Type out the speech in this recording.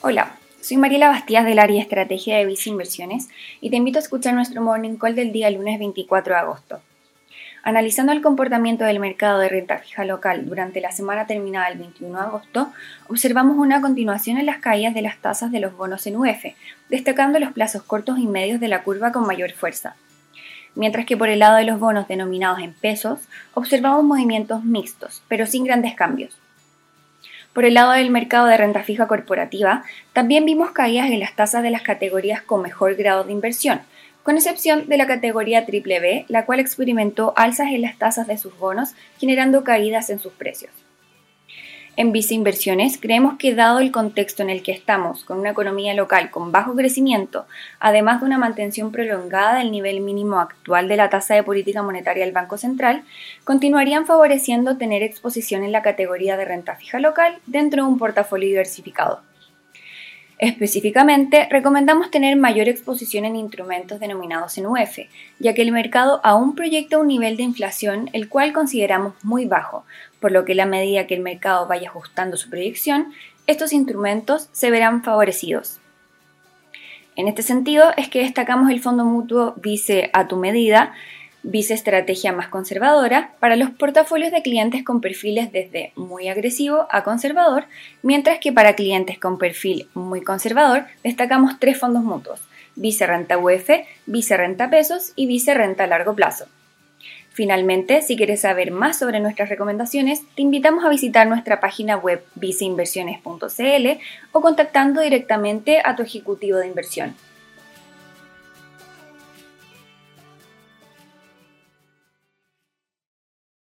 Hola, soy Mariela Bastías del área Estrategia de Visa Inversiones y te invito a escuchar nuestro Morning Call del día lunes 24 de agosto. Analizando el comportamiento del mercado de renta fija local durante la semana terminada el 21 de agosto, observamos una continuación en las caídas de las tasas de los bonos en UF, destacando los plazos cortos y medios de la curva con mayor fuerza. Mientras que por el lado de los bonos denominados en pesos, observamos movimientos mixtos, pero sin grandes cambios. Por el lado del mercado de renta fija corporativa, también vimos caídas en las tasas de las categorías con mejor grado de inversión, con excepción de la categoría B, la cual experimentó alzas en las tasas de sus bonos, generando caídas en sus precios. En Visa Inversiones creemos que dado el contexto en el que estamos, con una economía local con bajo crecimiento, además de una mantención prolongada del nivel mínimo actual de la tasa de política monetaria del Banco Central, continuarían favoreciendo tener exposición en la categoría de renta fija local dentro de un portafolio diversificado. Específicamente, recomendamos tener mayor exposición en instrumentos denominados en UF, ya que el mercado aún proyecta un nivel de inflación el cual consideramos muy bajo, por lo que la medida que el mercado vaya ajustando su proyección, estos instrumentos se verán favorecidos. En este sentido es que destacamos el fondo mutuo Vice a tu medida, Vice estrategia más conservadora para los portafolios de clientes con perfiles desde muy agresivo a conservador, mientras que para clientes con perfil muy conservador destacamos tres fondos mutuos, Vice Renta UF, Vice Renta Pesos y Vice Renta a Largo Plazo. Finalmente, si quieres saber más sobre nuestras recomendaciones, te invitamos a visitar nuestra página web viceinversiones.cl o contactando directamente a tu ejecutivo de inversión.